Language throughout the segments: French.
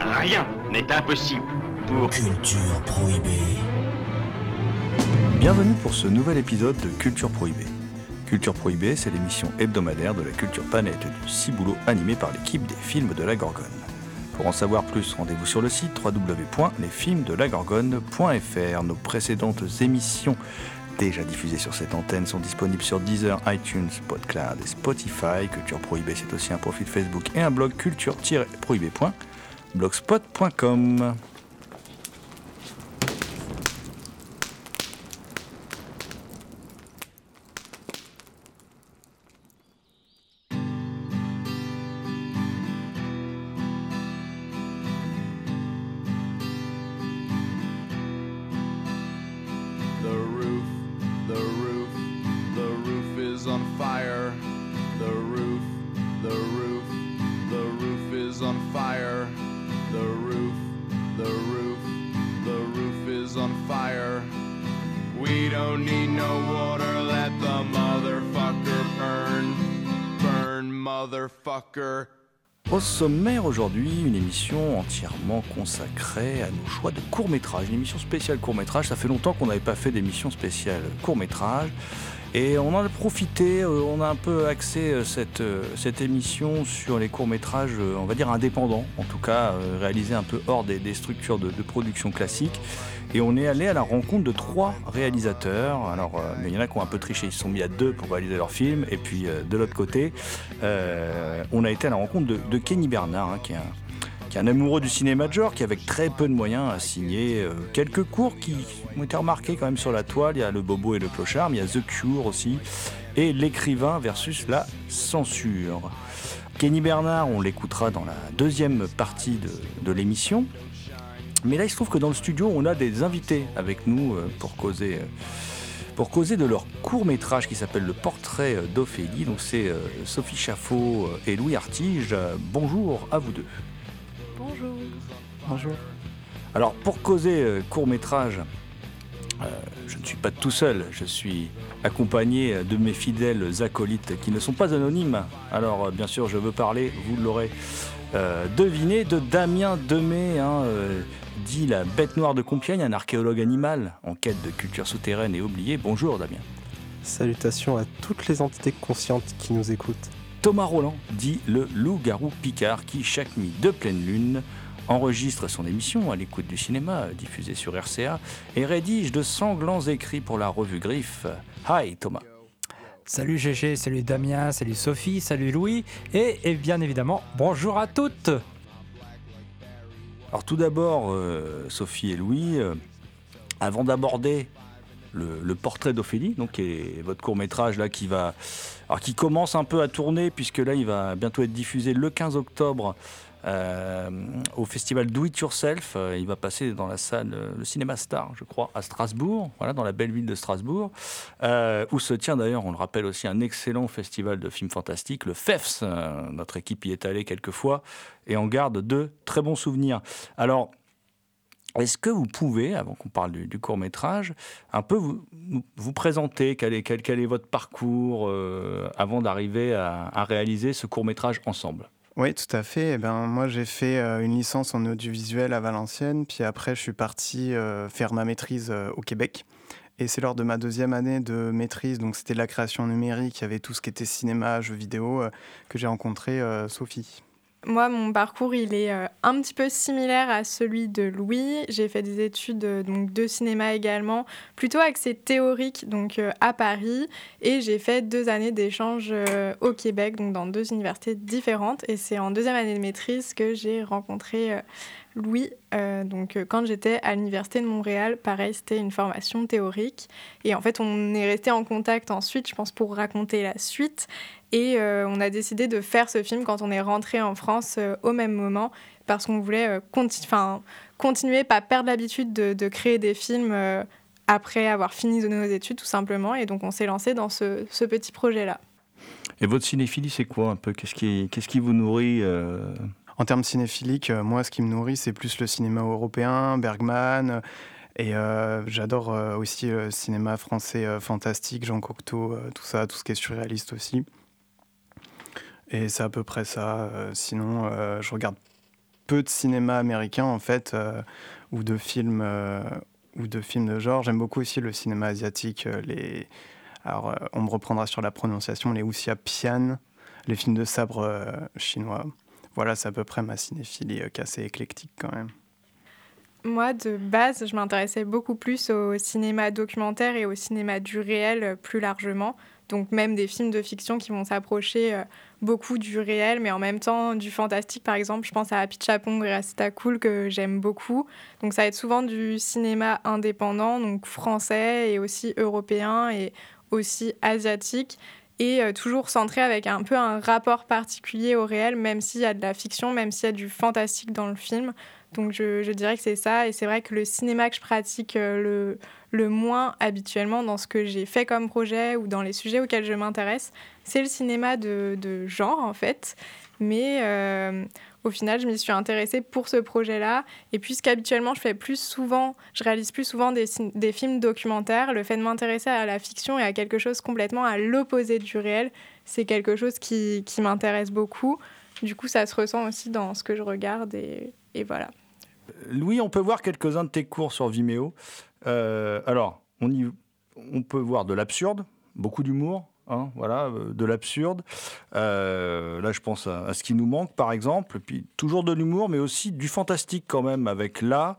Rien n'est impossible pour... Culture prohibée. Bienvenue pour ce nouvel épisode de Culture Prohibée. Culture Prohibée, c'est l'émission hebdomadaire de la culture planète du Ciboulot animée par l'équipe des films de la Gorgone. Pour en savoir plus, rendez-vous sur le site www.lesfilmsdelagorgone.fr. Nos précédentes émissions déjà diffusées sur cette antenne sont disponibles sur Deezer, iTunes, PodCloud et Spotify. Culture Prohibée, c'est aussi un profil Facebook et un blog culture-prohibée.blogspot.com. need no water, let the motherfucker burn. Burn, motherfucker. Au sommaire aujourd'hui, une émission entièrement consacrée à nos choix de court-métrage, une émission spéciale court-métrage. Ça fait longtemps qu'on n'avait pas fait d'émission spéciale court-métrage. Et on en a profité, euh, on a un peu axé euh, cette, euh, cette émission sur les courts-métrages, on va dire indépendants, en tout cas réalisés un peu hors des, des structures de, de production classiques. Et on est allé à la rencontre de trois réalisateurs. Alors, euh, mais il y en a qui ont un peu triché, ils se sont mis à deux pour réaliser leur film. Et puis, euh, de l'autre côté, euh, on a été à la rencontre de, Kenny Bernard, hein, qui est un amoureux du cinéma de genre, qui avec très peu de moyens a signé quelques cours qui ont été remarqués quand même sur la toile. Il y a Le Bobo et le Clochard, mais il y a The Cure aussi, et L'écrivain versus la censure. Kenny Bernard, on l'écoutera dans la deuxième partie de l'émission. Mais là, il se trouve que dans le studio, on a des invités avec nous euh, pour causer, euh, pour causer de leur court métrage qui s'appelle Le Portrait euh, d'Ophélie. Donc c'est Sophie Chaffot et Louis Artige. Bonjour à vous deux. Bonjour. Bonjour. Alors pour causer court métrage, je ne suis pas tout seul, je suis accompagné de mes fidèles acolytes qui ne sont pas anonymes. Alors bien sûr je veux parler, vous l'aurez euh, deviné, de Damien Demey, hein, euh, dit la bête noire de Compiègne, un archéologue animal en quête de culture souterraine et oubliée. Bonjour Damien. Salutations à toutes les entités conscientes qui nous écoutent. Thomas Roland dit le loup-garou Picard qui, chaque nuit de pleine lune, enregistre son émission à l'écoute du cinéma diffusée sur RCA et rédige de sanglants écrits pour la revue Griffe. Hi Thomas. Salut GG, salut Damien, salut Sophie, salut Louis et, et bien évidemment bonjour à toutes. Alors tout d'abord, euh, Sophie et Louis, euh, avant d'aborder le, portrait d'Ophélie, donc qui votre court métrage là qui va, alors qui commence un peu à tourner puisque là il va bientôt être diffusé le 15 octobre euh, au festival Do It Yourself. Euh, il va passer dans la salle, euh, le cinéma Star, je crois, à Strasbourg, voilà, dans la belle ville de Strasbourg, où se tient d'ailleurs, on le rappelle aussi, un excellent festival de films fantastiques, le FEFS. Notre équipe y est allée quelques fois et en garde de très bons souvenirs. Alors, est-ce que vous pouvez, avant qu'on parle du, court métrage, un peu vous, présenter quel est, votre parcours avant d'arriver à, à réaliser ce court métrage ensemble? Oui, tout à fait. Eh ben, moi, j'ai fait euh, une licence en audiovisuel à Valenciennes, puis après, je suis parti euh, faire ma maîtrise euh, au Québec. Et c'est lors de ma deuxième année de maîtrise, donc c'était de la création numérique, il y avait tout ce qui était cinéma, jeux vidéo, que j'ai rencontré Sophie. Moi, mon parcours, il est euh, un petit peu similaire à celui de Louis. J'ai fait des études euh, donc, de cinéma également, plutôt axé théorique, donc euh, à Paris. Et j'ai fait deux années d'échange au Québec, donc dans deux universités différentes. Et c'est en deuxième année de maîtrise que j'ai rencontré Louis. donc quand j'étais à l'université de Montréal, pareil, c'était une formation théorique. Et en fait, on est resté en contact ensuite, je pense, pour raconter la suite. Et euh, on a décidé de faire ce film quand on est rentré en France euh, au même moment, parce qu'on voulait euh, continuer, pas perdre l'habitude de, créer des films après avoir fini de nos études, tout simplement. Et donc on s'est lancé dans ce, petit projet-là. Et votre cinéphilie, c'est quoi un peu? Qu'est-ce qui, qu'est-ce qui vous nourrit En termes cinéphiliques, moi, ce qui me nourrit, c'est plus le cinéma européen, Bergman. Et j'adore aussi le cinéma français fantastique, Jean Cocteau, tout ça, tout ce qui est surréaliste aussi. Et c'est à peu près ça. Euh, sinon, euh, je regarde peu de cinéma américain en fait, euh, ou de films ou de films de genre. J'aime beaucoup aussi le cinéma asiatique. les... Alors, on me reprendra sur la prononciation, les Pian, les films de sabre chinois. Voilà, c'est à peu près ma cinéphilie assez éclectique quand même. Moi, de base, je m'intéressais beaucoup plus au cinéma documentaire et au cinéma du réel plus largement. Donc même des films de fiction qui vont s'approcher euh, beaucoup du réel, mais en même temps du fantastique. Par exemple, je pense à Happy Chapong et Rasta Cool que j'aime beaucoup. Donc ça va être souvent du cinéma indépendant, donc français et aussi européen et aussi asiatique. Et euh, toujours centré avec un peu un rapport particulier au réel, même s'il y a de la fiction, même s'il y a du fantastique dans le film. Donc je, dirais que c'est ça. Et c'est vrai que le cinéma que je pratique euh, le, le moins habituellement dans ce que j'ai fait comme projet ou dans les sujets auxquels je m'intéresse, c'est le cinéma de, de, genre en fait. Mais euh, au final, je m'y suis intéressée pour ce projet-là. Et puisqu'habituellement, je fais plus souvent, je réalise plus souvent des, des films documentaires, le fait de m'intéresser à la fiction et à quelque chose complètement à l'opposé du réel, c'est quelque chose qui, qui m'intéresse beaucoup. Du coup, ça se ressent aussi dans ce que je regarde et, et voilà. Louis, on peut voir quelques-uns de tes cours sur Vimeo. Euh, alors, on, y, on peut voir de l'absurde, beaucoup d'humour, Hein, voilà, euh, de l'absurde. Euh, là, je pense à, ce qui nous manque, par exemple. Puis toujours de l'humour, mais aussi du fantastique quand même, avec là.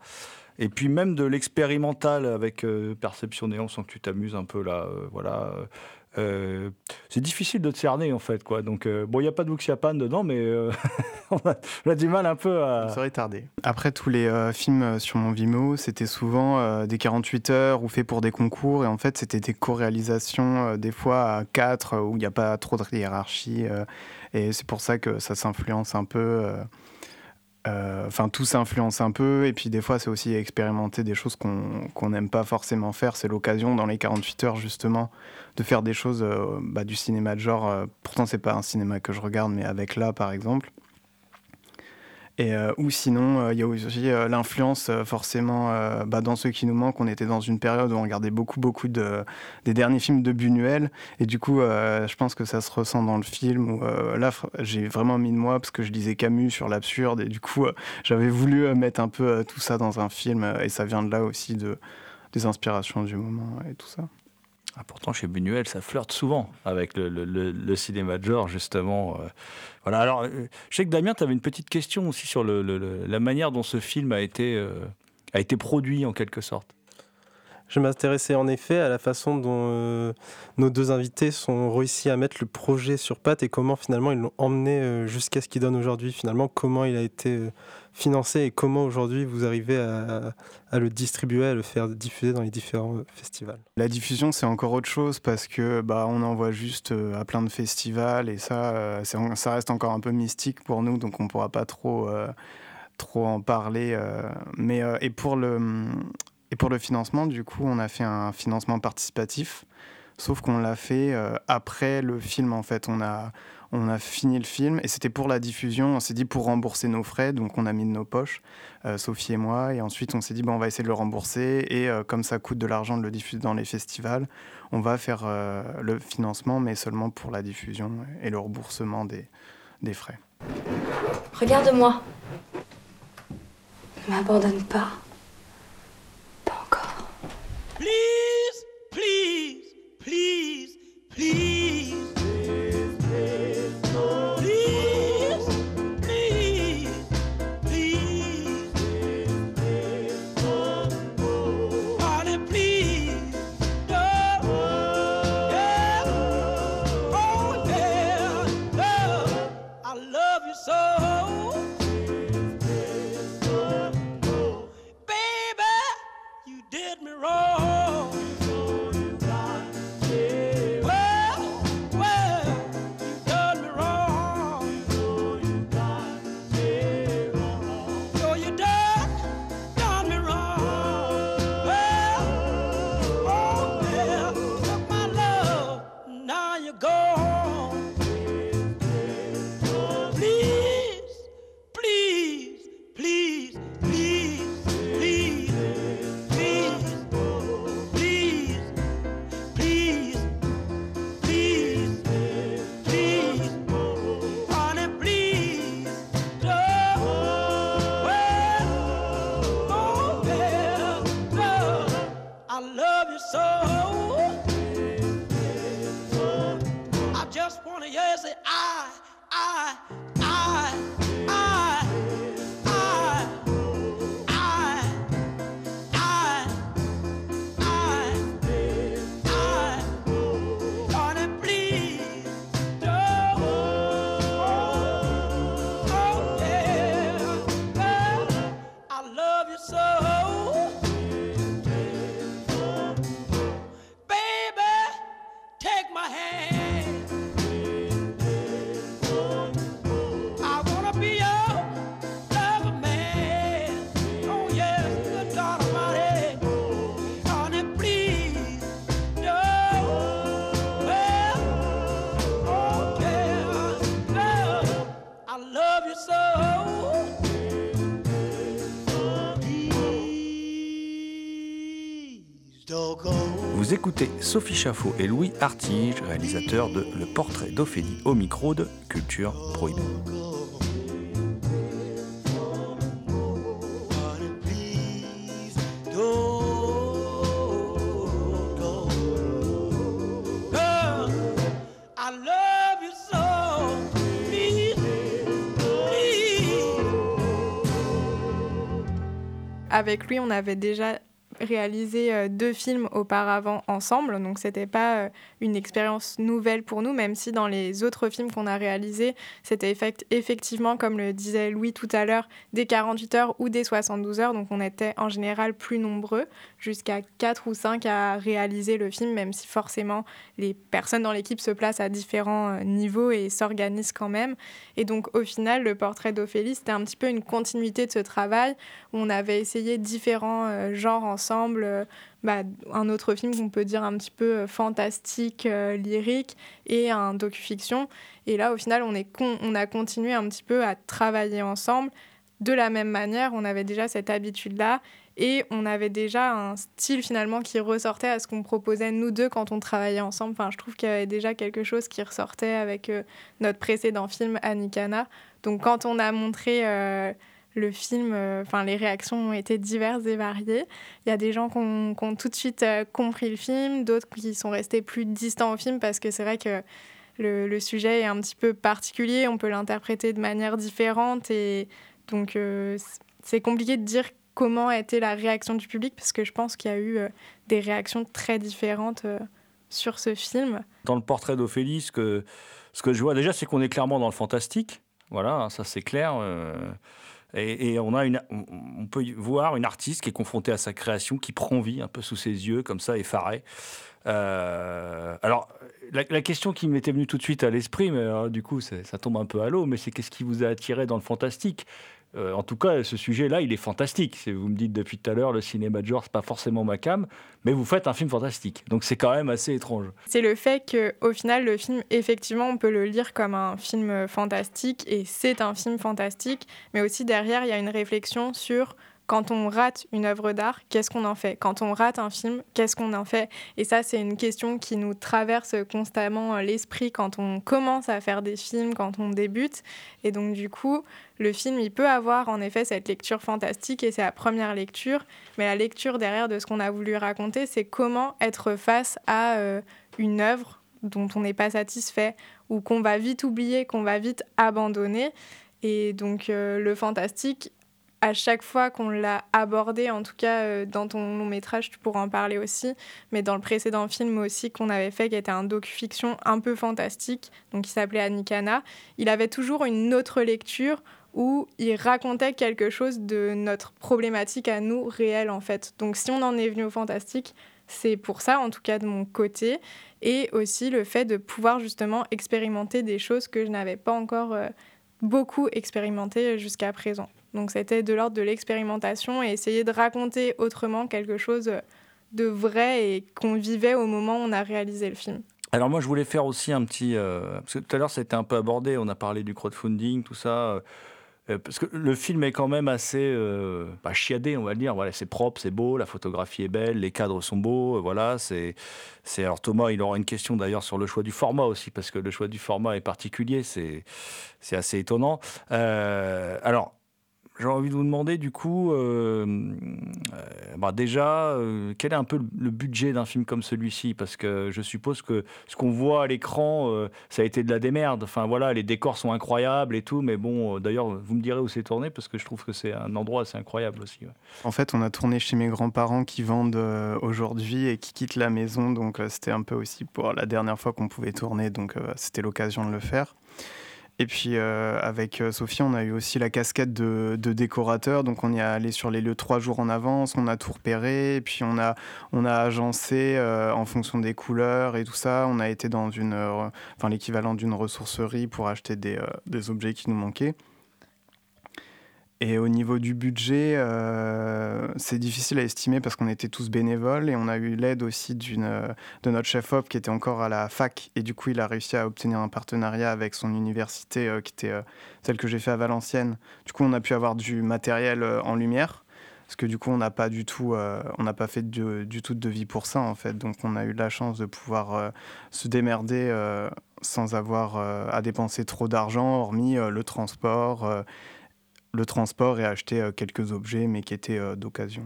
Et puis même de l'expérimental avec Perception Néon, sans que tu t'amuses un peu là. voilà. Euh, c'est difficile de cerner en fait quoi. Donc euh, bon, il n'y a pas de Wuxiapan dedans, mais euh, on, a, du mal un peu à. Ça tardé. Après tous les films sur mon Vimeo, c'était souvent des 48 heures ou faits pour des concours et en fait c'était des co-réalisations des fois à 4 où il n'y a pas trop de hiérarchie et c'est pour ça que ça s'influence un peu. Euh, enfin, tout s'influence un peu, et puis des fois, c'est aussi expérimenter des choses qu'on n'aime pas forcément faire. C'est l'occasion, dans les 48 heures, justement, de faire des choses euh, bah, du cinéma de genre. Euh, pourtant, c'est pas un cinéma que je regarde, mais avec là, par exemple. Et, euh, ou sinon, euh, il y a aussi euh, l'influence forcément bah, dans ceux qui nous manquent. On était dans une période où on regardait beaucoup, beaucoup de, des derniers films de Buñuel. Et du coup, je pense que ça se ressent dans le film. Là, j'ai vraiment mis de moi parce que je lisais Camus sur l'absurde. Et du coup, j'avais voulu mettre un peu tout ça dans un film. et ça vient de là aussi, de, des inspirations du moment et tout ça. Ah, pourtant, chez Buñuel, ça flirte souvent avec le, cinéma de genre, justement. Euh. voilà. Alors, euh, je sais que Damien, tu avais une petite question aussi sur la manière dont ce film a été, euh, a été produit, en quelque sorte. Je m'intéressais en effet à la façon dont nos deux invités sont réussi à mettre le projet sur pattes et comment finalement ils l'ont emmené jusqu'à ce qu'il donne aujourd'hui. Finalement, comment il a été financé et comment aujourd'hui vous arrivez à, le distribuer, à le faire diffuser dans les différents festivals La diffusion, c'est encore autre chose parce que bah, on envoie juste euh, à plein de festivals et ça, euh, ça reste encore un peu mystique pour nous, donc on pourra pas trop, euh, trop en parler. mais et pour le et pour le financement, du coup, on a fait un financement participatif, sauf qu'on l'a fait après le film en fait. On a on a fini le film et c'était pour la diffusion. On s'est dit pour rembourser nos frais, donc on a mis de nos poches, euh, Sophie et moi. Et ensuite, on s'est dit bon, on va essayer de le rembourser. Et euh, comme ça coûte de l'argent de le diffuser dans les festivals, on va faire euh, le financement, mais seulement pour la diffusion et le remboursement des, des frais. Regarde-moi. Ne m'abandonne pas. Please, please, please, please. Vous écoutez Sophie Chaffot et Louis Artige, réalisateurs de Le portrait d'Ophélie au micro de Culture Prohibée. Avec lui, on avait déjà réalisé euh, deux films auparavant ensemble, donc c'était pas euh, une expérience nouvelle pour nous, même si dans les autres films qu'on a réalisés, c'était effectivement, comme le disait Louis tout à l'heure, des 48 heures ou des 72 heures, donc on était en général plus nombreux, jusqu'à 4 ou 5 à réaliser le film, même si forcément les personnes dans l'équipe se placent à différents euh, niveaux et s'organisent quand même. Et donc au final, le portrait d'Ophélie, c'était un petit peu une continuité de ce travail, où on avait essayé différents genres ensemble euh, bah, un autre film qu'on peut dire un petit peu euh, fantastique, euh, lyrique, et un docu-fiction. Et là, au final, on, est on a continué un petit peu à travailler ensemble. De la même manière, on avait déjà cette habitude-là et on avait déjà un style finalement qui ressortait à ce qu'on proposait nous deux quand on travaillait ensemble. Enfin, je trouve qu'il y avait déjà quelque chose qui ressortait avec notre précédent film Anikana. Donc quand on a montré le film, euh, enfin les réactions ont été diverses et variées. Il y a des gens qui ont, tout de suite euh, compris le film, d'autres qui sont restés plus distants au film parce que c'est vrai que le, sujet est un petit peu particulier, on peut l'interpréter de manière différente et donc euh, c'est compliqué de dire comment a été la réaction du public parce que je pense qu'il y a eu des réactions très différentes sur ce film. Dans le portrait d'Ophélie, ce que, ce que je vois déjà, c'est qu'on est clairement dans le fantastique. Voilà, ça c'est clair. Et, on, a une, on, peut voir une artiste qui est confrontée à sa création, qui prend vie un peu sous ses yeux, comme ça, effarée. Euh, alors, la, question qui m'était venue tout de suite à l'esprit, mais euh, du coup, ça tombe un peu à l'eau, mais c'est qu'est-ce qui vous a attiré dans le fantastique? Euh, en tout cas, ce sujet-là, il est fantastique. Vous me dites depuis tout à l'heure, le cinéma de genre, c'est pas forcément ma cam, mais vous faites un film fantastique. Donc c'est quand même assez étrange. C'est le fait qu'au final, le film, effectivement, on peut le lire comme un film fantastique, et c'est un film fantastique, mais aussi derrière, il y a une réflexion sur quand on rate une œuvre d'art, qu'est-ce qu'on en fait? Quand on rate un film, qu'est-ce qu'on en fait? Et ça, c'est une question qui nous traverse constamment l'esprit quand on commence à faire des films, quand on débute. Et donc, du coup, le film, il peut avoir en effet cette lecture fantastique et c'est la première lecture. Mais la lecture derrière de ce qu'on a voulu raconter, c'est comment être face à euh, une œuvre dont on n'est pas satisfait ou qu'on va vite oublier, qu'on va vite abandonner. Et donc euh, le fantastique, à chaque fois qu'on l'a abordé, en tout cas euh, dans ton long métrage, tu pourras en parler aussi, mais dans le précédent film aussi qu'on avait fait, qui était un docu-fiction un peu fantastique, donc qui s'appelait Anikana, il avait toujours une autre lecture où il racontait quelque chose de notre problématique à nous réelle en fait. Donc si on en est venu au fantastique, c'est pour ça en tout cas de mon côté, et aussi le fait de pouvoir justement expérimenter des choses que je n'avais pas encore euh, beaucoup expérimentées jusqu'à présent. Donc c'était de l'ordre de l'expérimentation et essayer de raconter autrement quelque chose de vrai et qu'on vivait au moment où on a réalisé le film. Alors moi je voulais faire aussi un petit... Euh, parce que tout à l'heure été un peu abordé, on a parlé du crowdfunding, tout ça. Euh, euh, parce que le film est quand même assez euh, chiadé, on va le dire. Voilà, c'est propre, c'est beau, la photographie est belle, les cadres sont beaux. voilà, c'est, c'est. Alors Thomas, il aura une question d'ailleurs sur le choix du format aussi, parce que le choix du format est particulier. C'est, c'est assez étonnant. alors, j'ai envie de vous demander du coup, euh, euh, bah déjà, euh, quel est un peu le budget d'un film comme celui-ci? Parce que je suppose que ce qu'on voit à l'écran, ça a été de la démerde. Enfin voilà, les décors sont incroyables et tout, mais bon, d'ailleurs, vous me direz où c'est tourné parce que je trouve que c'est un endroit assez incroyable aussi. En fait, on a tourné chez mes grands-parents qui vendent aujourd'hui et qui quittent la maison, donc c'était un peu aussi pour la dernière fois qu'on pouvait tourner, donc c'était l'occasion de le faire. Et puis euh, avec euh, Sophie, on a eu aussi la casquette de, décorateur. Donc on y est allé sur les lieux trois jours en avance, on a tout repéré, et puis on a, on a agencé euh, en fonction des couleurs et tout ça. On a été dans une, enfin, l'équivalent d'une ressourcerie pour acheter des, des objets qui nous manquaient. Et au niveau du budget, euh, c'est difficile à estimer parce qu'on était tous bénévoles et on a eu l'aide aussi euh, de notre chef-op qui était encore à la fac. Et du coup, il a réussi à obtenir un partenariat avec son université euh, qui était celle que j'ai fait à Valenciennes. Du coup, on a pu avoir du matériel en lumière. parce que du coup, on n'a pas du tout, on n'a pas fait du, tout de devis pour ça en fait. Donc, on a eu la chance de pouvoir se démerder sans avoir à dépenser trop d'argent, hormis le transport, le transport et acheter quelques objets, mais qui étaient d'occasion.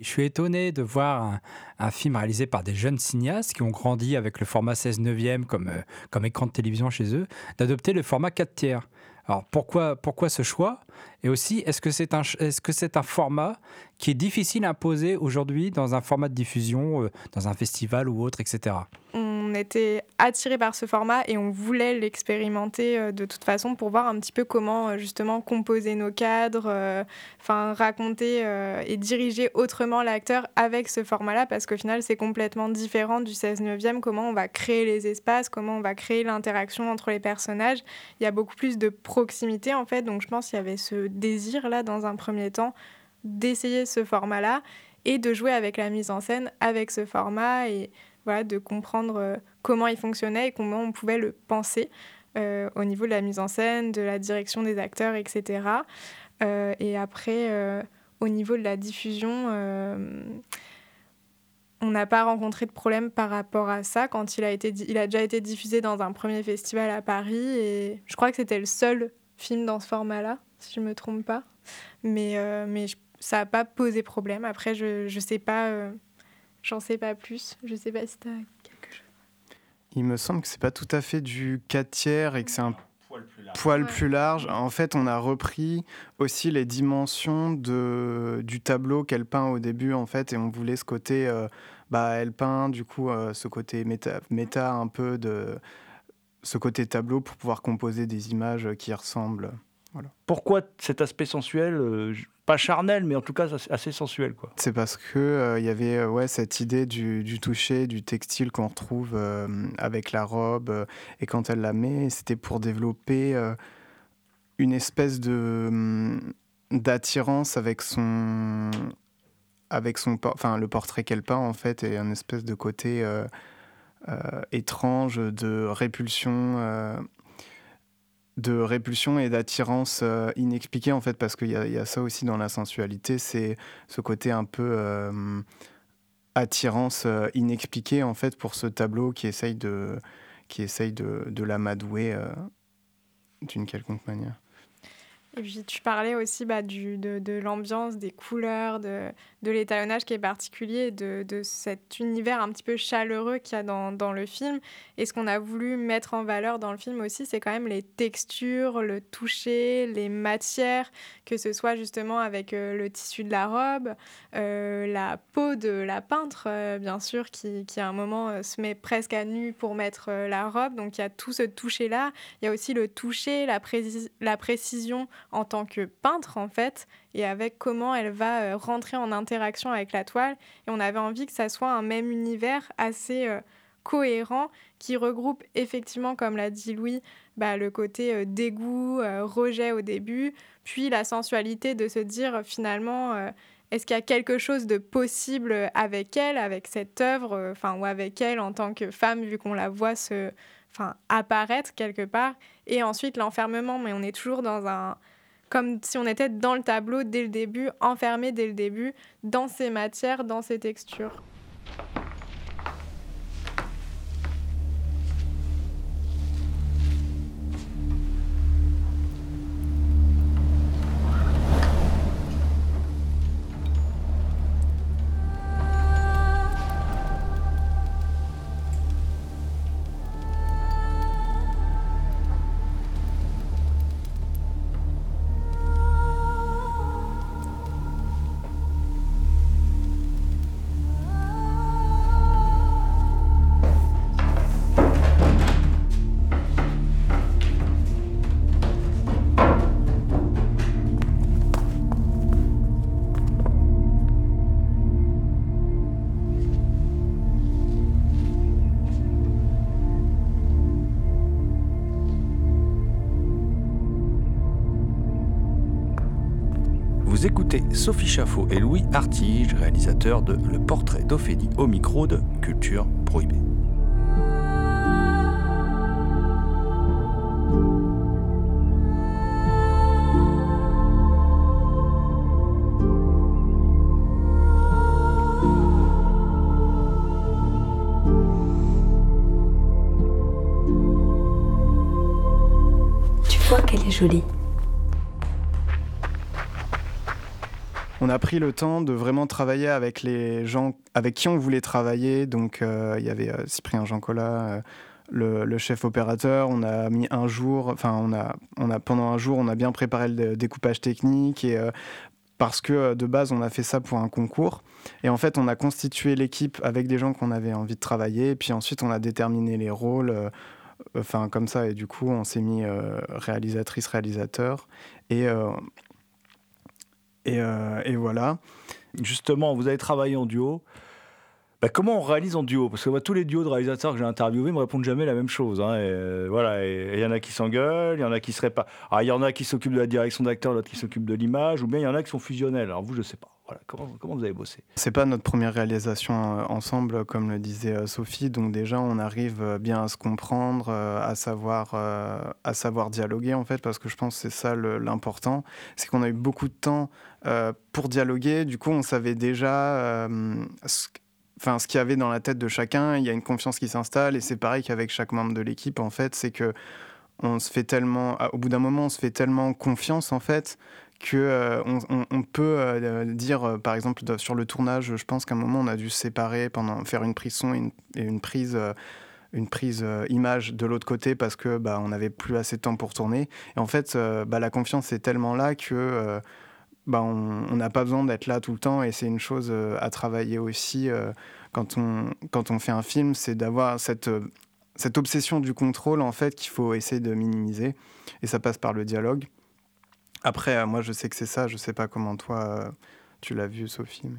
Je suis étonné de voir un, un, film réalisé par des jeunes cinéastes qui ont grandi avec le format 16 neuvième comme, comme écran de télévision chez eux, d'adopter le format 4 tiers. Alors pourquoi, pourquoi ce choix? Et aussi, est-ce que c'est un, est -ce c'est un format qui est difficile à imposer aujourd'hui dans un format de diffusion, euh, dans un festival ou autre, etc on était attiré par ce format et on voulait l'expérimenter euh, de toute façon pour voir un petit peu comment euh, justement composer nos cadres, euh, enfin raconter et diriger autrement l'acteur avec ce format-là parce qu'au final c'est complètement différent du 16 neuvième, comment on va créer les espaces, comment on va créer l'interaction entre les personnages. Il y a beaucoup plus de proximité en fait, donc je pense qu'il y avait ce désir là dans un premier temps d'essayer ce format-là et de jouer avec la mise en scène avec ce format et de comprendre euh, comment il fonctionnait et comment on pouvait le penser euh, au niveau de la mise en scène, de la direction des acteurs, etc. Euh, et après, au niveau de la diffusion, on n'a pas rencontré de problème par rapport à ça quand il a, été, il a déjà été diffusé dans un premier festival à Paris et je crois que c'était le seul film dans ce format-là, si je ne me trompe pas. Mais, mais ça n'a pas posé problème. Après, je ne sais pas J'en sais pas plus. Je sais pas si tu as quelque chose. Il me semble que c'est pas tout à fait du 4 tiers et que c'est un poil plus large. En fait, on a repris aussi les dimensions de, du tableau qu'elle peint au début, en fait, et on voulait ce côté, euh, bah, elle peint, du coup, euh, ce côté méta, méta un peu de ce côté tableau pour pouvoir composer des images qui ressemblent. Voilà. Pourquoi cet aspect sensuel euh, pas charnel, mais en tout cas assez sensuel. quoi. C'est parce que il euh, y avait euh, ouais, cette idée du, toucher, du textile qu'on retrouve euh, avec la robe, et quand elle la met, c'était pour développer une espèce de hum, d'attirance avec son avec son le portrait qu'elle peint en fait et un espèce de côté étrange de répulsion de répulsion et d'attirance euh, inexpliquée en fait parce qu'il y, a ça aussi dans la sensualité c'est ce côté un peu euh, attirance euh, inexpliquée en fait pour ce tableau qui essaye de qui essaye de, de l'amadouer d'une quelconque manière et puis tu parlais aussi bah, du, de, de l'ambiance, des couleurs, de, de l'étalonnage qui est particulier, de, de, cet univers un petit peu chaleureux qu'il y a dans, dans, le film. Et ce qu'on a voulu mettre en valeur dans le film aussi, c'est quand même les textures, le toucher, les matières, que ce soit justement avec euh, le tissu de la robe, euh, la peau de la peintre, euh, bien sûr, qui, qui à un moment se met presque à nu pour mettre la robe. Donc il y a tout ce toucher-là. Il y a aussi le toucher, la, la précision en tant que peintre en fait et avec comment elle va euh, rentrer en interaction avec la toile. Et on avait envie que ça soit un même univers assez euh, cohérent qui regroupe effectivement comme l'a dit Louis bah, le côté euh, dégoût rejet au début puis la sensualité de se dire finalement est-ce qu'il y a quelque chose de possible avec elle, avec cette œuvre, enfin ou avec elle en tant que femme, vu qu'on la voit se, enfin apparaître quelque part, et ensuite l'enfermement, mais on est toujours dans un, comme si on était dans le tableau dès le début, enfermé dès le début, dans ces matières, dans ces textures. Sophie Chaffot et Louis Artige, réalisateurs de Le portrait d'Ophélie au micro de Culture Prohibée. On a pris le temps de vraiment travailler avec les gens avec qui on voulait travailler. Donc, euh, il y avait euh, Cyprien Jean-Colas, euh, le, chef opérateur. On a mis un jour, enfin, on a, pendant un jour, on a bien préparé le découpage technique et parce que de base, on a fait ça pour un concours. Et en fait, on a constitué l'équipe avec des gens qu'on avait envie de travailler. Et puis ensuite, on a déterminé les rôles, enfin, comme ça. Et du coup, on s'est mis réalisatrice, réalisateur. Et et, voilà. Justement, vous avez travaillé en duo. Bah, comment on réalise en duo? Parce que moi, tous les duos de réalisateurs que j'ai interviewés me répondent jamais la même chose. Hein. Et, voilà, il y en a qui s'engueulent, il y en a qui seraient pas. il y en a qui s'occupent de la direction d'acteur, d'autres qui s'occupent de l'image, ou bien il y en a qui sont fusionnels. Alors vous, je sais pas. Voilà, comment, comment vous avez bossé? C'est pas notre première réalisation euh, ensemble, comme le disait euh, Sophie. Donc déjà, on arrive euh, bien à se comprendre, à savoir, à savoir dialoguer en fait, parce que je pense que c'est ça l'important. C'est qu'on a eu beaucoup de temps pour dialoguer. Du coup, on savait déjà ce, enfin, ce qu'il y avait dans la tête de chacun. Il y a une confiance qui s'installe, et c'est pareil qu'avec chaque membre de l'équipe. En fait, c'est que on se fait tellement, au bout d'un moment, on se fait tellement confiance en fait que euh, on, peut euh, dire, euh, par exemple, sur le tournage, je pense qu'à un moment, on a dû se séparer pendant faire une prise son et une, prise une prise image de l'autre côté parce que bah, on n'avait plus assez de temps pour tourner. Et en fait, bah, la confiance est tellement là que bah, on n'a pas besoin d'être là tout le temps. Et c'est une chose à travailler aussi quand, on, quand on fait un film, c'est d'avoir cette, cette obsession du contrôle en fait qu'il faut essayer de minimiser. Et ça passe par le dialogue. Après, euh, moi, je sais que c'est ça. Je sais pas comment toi, euh, tu l'as vu, Sophie.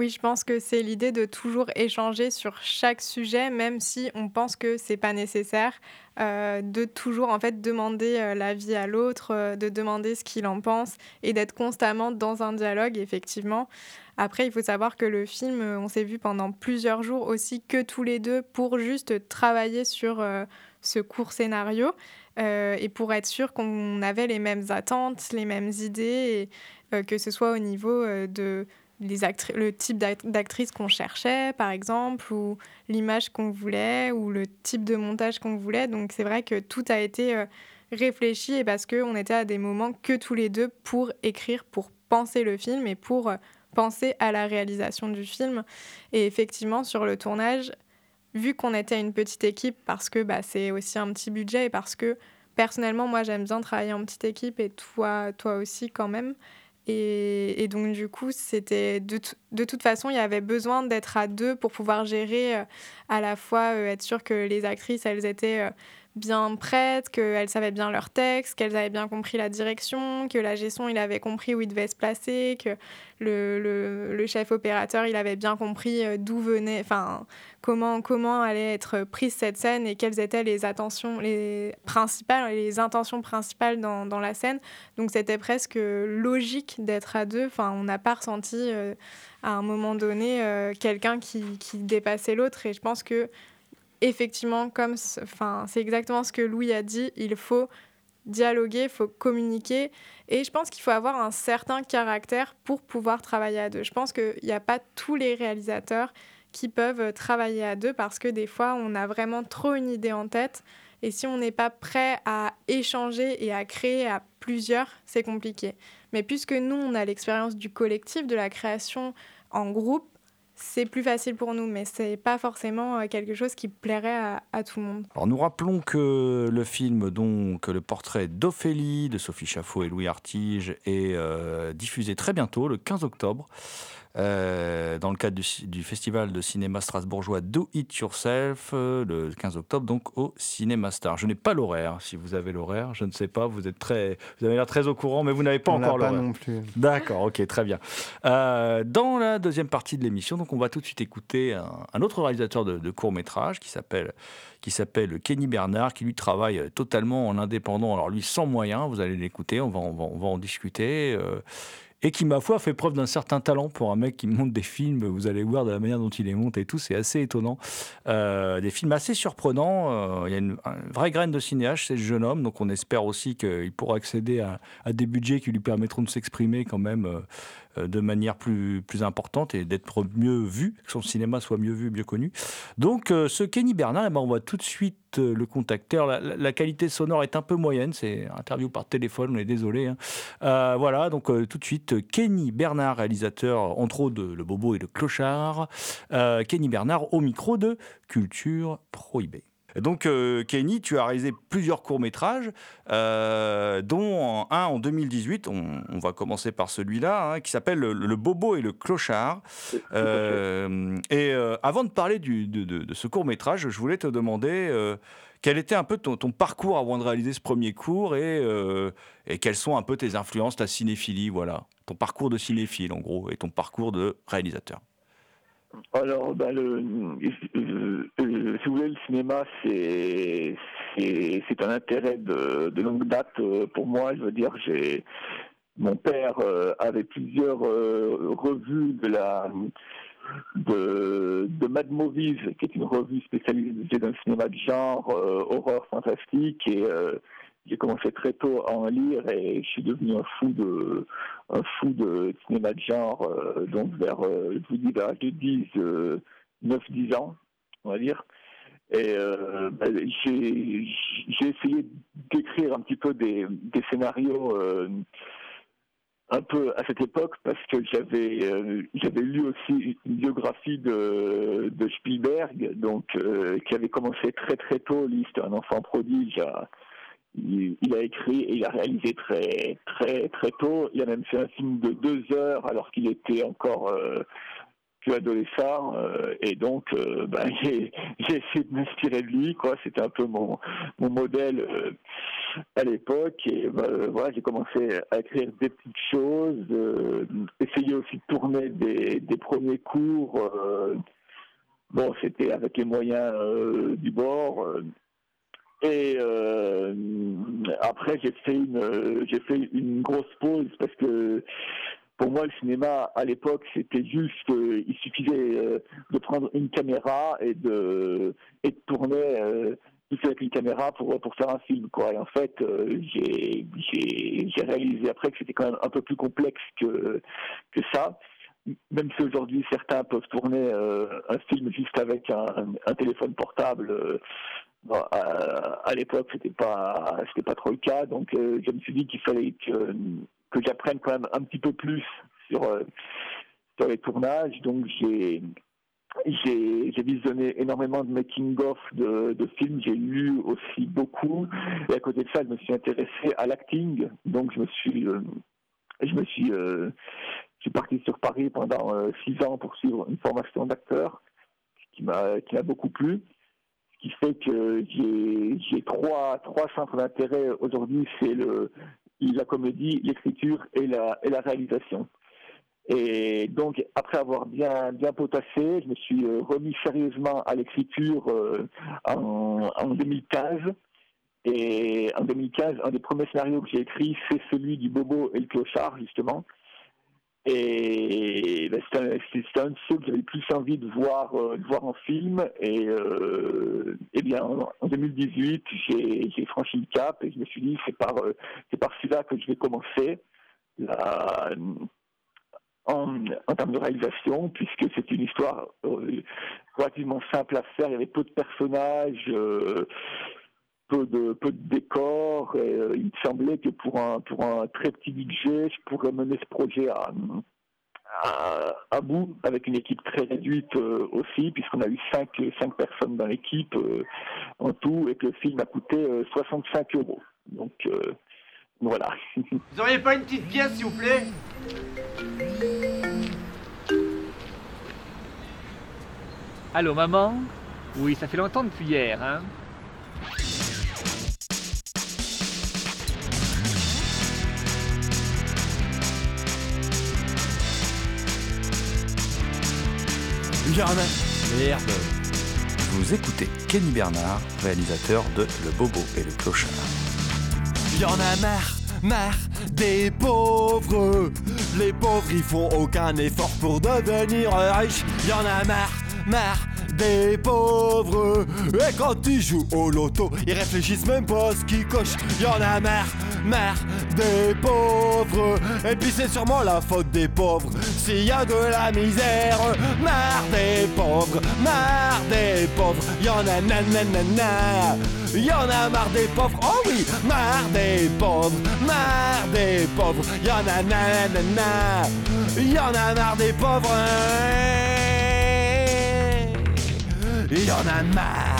Oui, je pense que c'est l'idée de toujours échanger sur chaque sujet, même si on pense que c'est pas nécessaire, euh, de toujours en fait demander l'avis à l'autre, de demander ce qu'il en pense et d'être constamment dans un dialogue, effectivement. Après, il faut savoir que le film, on s'est vu pendant plusieurs jours aussi que tous les deux pour juste travailler sur ce court scénario. Euh, et pour être sûr qu'on avait les mêmes attentes, les mêmes idées, et, euh, que ce soit au niveau euh, de les le type d'actrice qu'on cherchait, par exemple, ou l'image qu'on voulait, ou le type de montage qu'on voulait. Donc c'est vrai que tout a été réfléchi et parce qu'on était à des moments que tous les deux pour écrire, pour penser le film et pour penser à la réalisation du film. Et effectivement, sur le tournage, vu qu'on était une petite équipe, parce que bah, c'est aussi un petit budget et parce que personnellement, moi, j'aime bien travailler en petite équipe et toi, toi aussi quand même. Et, donc, du coup, c'était de, de, toute façon, il y avait besoin d'être à deux pour pouvoir gérer euh, à la fois, euh, être sûr que les actrices, elles étaient euh, bien prêtes, qu'elles savaient bien leur texte, qu'elles avaient bien compris la direction, que la gestion, il avait compris où il devait se placer, que le, le, le chef opérateur, il avait bien compris euh, d'où venait, enfin, comment, comment allait être prise cette scène et quelles étaient les attentions, les principales, les intentions principales dans, dans la scène. Donc, c'était presque logique d'être à deux. Enfin, on n'a pas ressenti euh, à un moment donné euh, quelqu'un qui, qui dépassait l'autre. Et je pense que effectivement, comme c'est exactement ce que Louis a dit, il faut dialoguer, il faut communiquer. Et je pense qu'il faut avoir un certain caractère pour pouvoir travailler à deux. Je pense qu'il n'y a pas tous les réalisateurs qui peuvent travailler à deux parce que des fois, on a vraiment trop une idée en tête. Et si on n'est pas prêt à échanger et à créer à plusieurs, c'est compliqué. Mais puisque nous, on a l'expérience du collectif, de la création en groupe, c'est plus facile pour nous, mais c'est pas forcément euh, quelque chose qui plairait à, tout le monde. Alors nous rappelons que le film, donc le portrait d'Ophélie de Sophie Chaffot et Louis Artige, est euh, diffusé très bientôt, le 15 octobre. Euh, dans le cadre du, festival de cinéma strasbourgeois Do It Yourself, euh, le 15 octobre, donc au Cinéma Star. Je n'ai pas l'horaire. Si vous avez l'horaire, je ne sais pas. Vous êtes très, vous avez l'air très au courant, mais vous n'avez pas encore l'horaire. non plus. D'accord, ok, très bien. Euh, dans la deuxième partie de l'émission, donc on va tout de suite écouter un, autre réalisateur de, de court métrage qui s'appelle qui s'appelle Kenny Bernard, qui lui travaille totalement en indépendant. Alors lui, sans moyens, vous allez l'écouter, on va, on va, on va en discuter et qui, ma foi, fait preuve d'un certain talent pour un mec qui monte des films. Vous allez voir de la manière dont il les monte et tout, c'est assez étonnant. Euh, des films assez surprenants. Euh, il y a une, vraie graine de cinéaste, c'est ce jeune homme, donc on espère aussi qu'il pourra accéder à, des budgets qui lui permettront de s'exprimer quand même de manière plus, plus importante et d'être mieux vu, que son cinéma soit mieux vu, mieux connu. Donc ce Kenny Bernard, eh ben, on va tout de suite le contacter. La, qualité sonore est un peu moyenne, c'est interview par téléphone, on est désolé. Hein. voilà, donc tout de suite, Kenny Bernard, réalisateur entre autres de Le Bobo et Le Clochard. Kenny Bernard au micro de Culture Prohibée. Donc, euh, Kenny, tu as réalisé plusieurs courts-métrages, euh, dont un en 2018, on, va commencer par celui-là, hein, qui s'appelle le, Bobo et le Clochard. Euh, et avant de parler de, ce court-métrage, je voulais te demander quel était un peu ton, parcours avant de réaliser ce premier cours et, et, quelles sont un peu tes influences, ta cinéphilie, voilà. Ton parcours de cinéphile, en gros, et ton parcours de réalisateur. Alors, ben, le, euh, euh, si vous voulez, le cinéma, c'est c'est un intérêt de, longue date euh, pour moi. Je veux dire, mon père avait plusieurs revues de la de Mad Movies, qui est une revue spécialisée dans le cinéma de genre, horreur fantastique, et j'ai commencé très tôt à en lire et je suis devenu un fou de un fou de cinéma de genre euh, donc vers euh, je vous dis vers de 10 9 10 ans on va dire. Et euh, bah, j'ai essayé d'écrire un petit peu des, des scénarios un peu à cette époque parce que j'avais j'avais lu aussi une biographie de, de Spielberg donc qui avait commencé très très tôt c'était un enfant prodige il, a écrit et il a réalisé très très très tôt. Il a même fait un film de deux heures alors qu'il était encore euh, adolescent euh, et donc euh, ben, j'ai, essayé de m'inspirer de lui quoi. C'était un peu mon mon modèle à l'époque et ben, voilà j'ai commencé à écrire des petites choses, essayer aussi de tourner des, des premiers cours. bon c'était avec les moyens du bord et euh, après, j'ai fait une, j'ai fait une grosse pause parce que pour moi, le cinéma à l'époque, c'était juste, il suffisait euh, de prendre une caméra et de et de tourner euh, avec une caméra pour pour faire un film, quoi. Et en fait, euh, j'ai j'ai réalisé après que c'était quand même un peu plus complexe que que ça même si aujourd'hui certains peuvent tourner un film juste avec un téléphone portable, à, l'époque, c'était pas, c'était pas trop le cas. Donc, euh, je me suis dit qu'il fallait que, que j'apprenne quand même un petit peu plus sur, euh, sur les tournages. Donc, j'ai, j'ai, j'ai visionné énormément de making-of de, de, films. J'ai lu aussi beaucoup. Et à côté de ça, je me suis intéressé à l'acting. Donc, je me suis, euh, je me suis, je suis parti sur Paris pendant six ans pour suivre une formation d'acteur qui m'a, qui m'a beaucoup plu qui fait que j'ai trois, centres d'intérêt aujourd'hui, c'est le la comédie, l'écriture et la, et la réalisation. Et donc, après avoir bien, bien potassé, je me suis euh, remis sérieusement à l'écriture euh, en, en 2015. Et en 2015, un des premiers scénarios que j'ai écrit, c'est celui du Bobo et le Clochard, justement. Et ben, c'est un, un, de ceux que j'avais plus envie de voir, euh, de voir en film. Et, euh, eh bien, en, 2018, j'ai franchi le cap et je me suis dit, c'est par, euh, c'est par celui-là que je vais commencer en, en, termes de réalisation, puisque c'est une histoire relativement simple à faire. Il y avait peu de personnages peu de, peu de décors. Et, euh, il me semblait que pour un, pour un très petit budget, je pourrais mener ce projet à, à, bout avec une équipe très réduite euh, aussi, puisqu'on a eu 5, cinq personnes dans l'équipe euh, en tout et que le film a coûté 65 euros. Donc voilà. Vous auriez pas une petite pièce, s'il vous plaît? Allô, maman? Oui, ça fait longtemps depuis hier, hein? Il Merde. Vous écoutez Kenny Bernard, réalisateur de Le Bobo et le Clochard. Y en a marre, marre des pauvres. Les pauvres, ils font aucun effort pour devenir riches. Y en a marre, marre des pauvres. Et quand ils jouent au loto, ils réfléchissent même pas à ce qu'ils cochent. Y en a marre, mère des pauvres. Et puis c'est sûrement la faute des pauvres s'il y a de la misère. Mère des pauvres, mère des pauvres. Y en a nanana. Y en a marre des pauvres, oh oui, marre des pauvres, marre des pauvres. Y en a nanana. Y en a marre des pauvres. Y en a marre.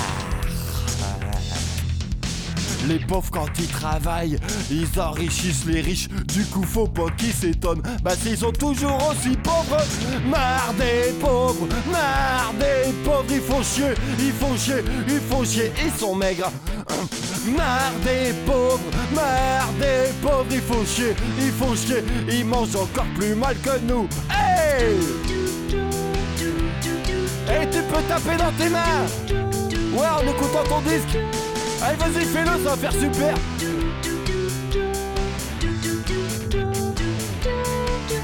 Les pauvres quand ils travaillent, ils enrichissent les riches. Du coup, faut pas qu'ils s'étonnent. Bah, s'ils sont toujours aussi pauvres. Marre des pauvres, marre des pauvres. Ils font chier, ils font chier, ils font chier. Ils sont maigres. Marre des pauvres, marre des pauvres. Ils font chier, ils font chier. Ils mangent encore plus mal que nous. Hey! Hey, tu peux taper dans tes mains! Ouais, en écoutant ton disque! Allez, vas-y, fais-le, ça va faire super.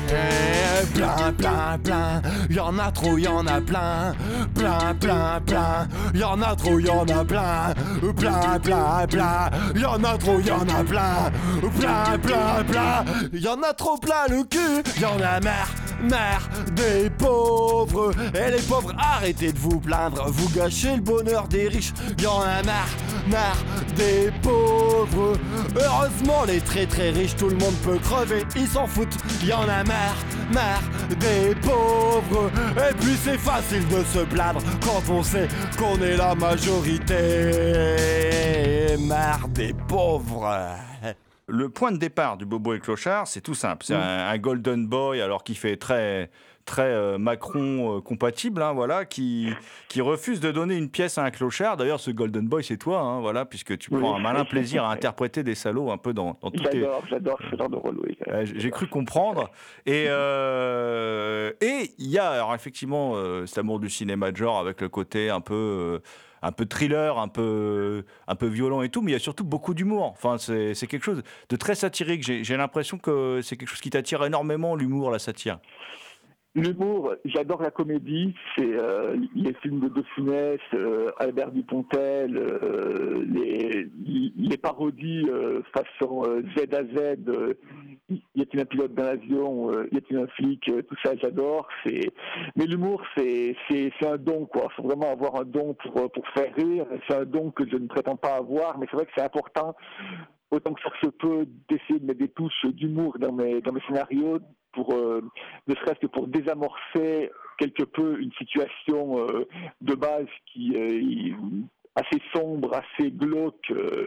Eh, plein, plein, plein, y'en a trop, y'en a plein, plein, plein, plein, y'en a trop, y'en a plein, plein, plein, plein, y'en a trop, y'en a plein, plein, plein, plein, y'en a trop plein le cul, y'en a marre mère des pauvres. Et les pauvres, arrêtez de vous plaindre, vous gâchez le bonheur des riches. Y'en a marre, marre des pauvres. Heureusement, les très très riches, tout le monde peut crever, ils s'en foutent. Y'en a marre, marre des pauvres. Et puis c'est facile de se plaindre quand on sait qu'on est la majorité. Marre des pauvres. Le point de départ du Bobo et Clochard, c'est tout simple. C'est un, un Golden Boy, alors qui fait très très euh, Macron euh, compatible, hein, voilà, qui, qui refuse de donner une pièce à un clochard. D'ailleurs, ce Golden Boy, c'est toi, hein, voilà, puisque tu Oui. prends un malin plaisir à interpréter des salauds un peu dans, dans les, J'adore, j'adore ce genre de rôle, oui. j'ai j'ai cru comprendre. Et euh, et il y a alors effectivement euh, cet amour du cinéma de genre avec le côté un peu euh, un peu thriller, un peu un peu violent et tout, mais il y a surtout beaucoup d'humour. Enfin, c'est c'est quelque chose de très satirique. J'ai j'ai l'impression que c'est quelque chose qui t'attire énormément l'humour, la satire. L'humour, j'adore la comédie, c'est euh, les films de De euh, Albert Dupontel, euh, les, les parodies façon Z à Z, y a-t-il un pilote dans l'avion, euh, y a-t-il un flic, tout ça j'adore. C'est... Mais l'humour, c'est, c'est, c'est un don, quoi. Faut vraiment avoir un don pour, pour faire rire. C'est un don que je ne prétends pas avoir, mais c'est vrai que c'est important, autant que ça se peut, d'essayer de mettre des touches d'humour dans mes, dans mes scénarios pour euh, ne serait-ce que pour désamorcer quelque peu une situation euh, de base qui est assez sombre, assez glauque, euh,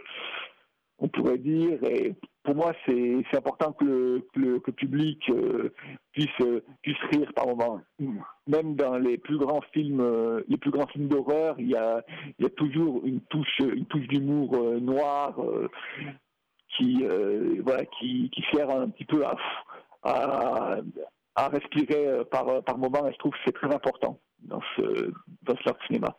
on pourrait dire. Et pour moi, c'est important que le, que le, public euh, puisse, euh, puisse rire par moments. Même dans les plus grands films, euh, les plus grands films d'horreur, il y a, y a toujours une touche, une touche d'humour euh, noir euh, qui, euh, voilà, qui, qui sert un petit peu à, à, à respirer euh, par, par moment. Et je trouve que c'est très important dans ce, dans ce genre de cinéma.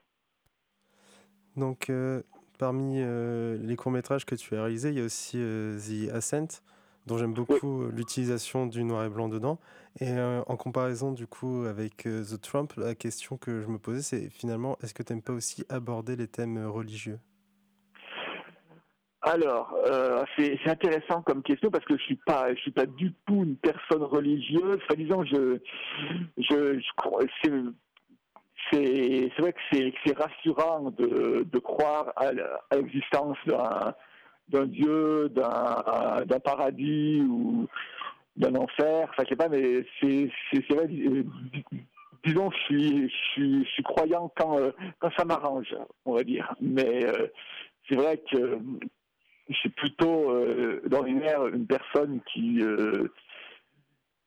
Donc, euh, parmi euh, les courts-métrages que tu as réalisés, il y a aussi The Ascent, dont j'aime beaucoup l'utilisation du noir et blanc dedans. Et euh, en comparaison, du coup, avec euh, The Trump, la question que je me posais, c'est finalement, est-ce que tu n'aimes pas aussi aborder les thèmes religieux? Alors, euh, c'est intéressant comme question parce que je suis pas, je suis pas du tout une personne religieuse. Enfin, disons, je, je, c'est, vrai que c'est, rassurant de, croire à, l'existence d'un, dieu, d'un, paradis ou d'un enfer. Enfin, je sais pas, mais c'est, c'est, vrai. Disons, je suis, je suis, je suis croyant quand, euh, quand ça m'arrange, on va dire. Mais euh, c'est vrai que je suis plutôt euh, d'ordinaire une personne qui euh,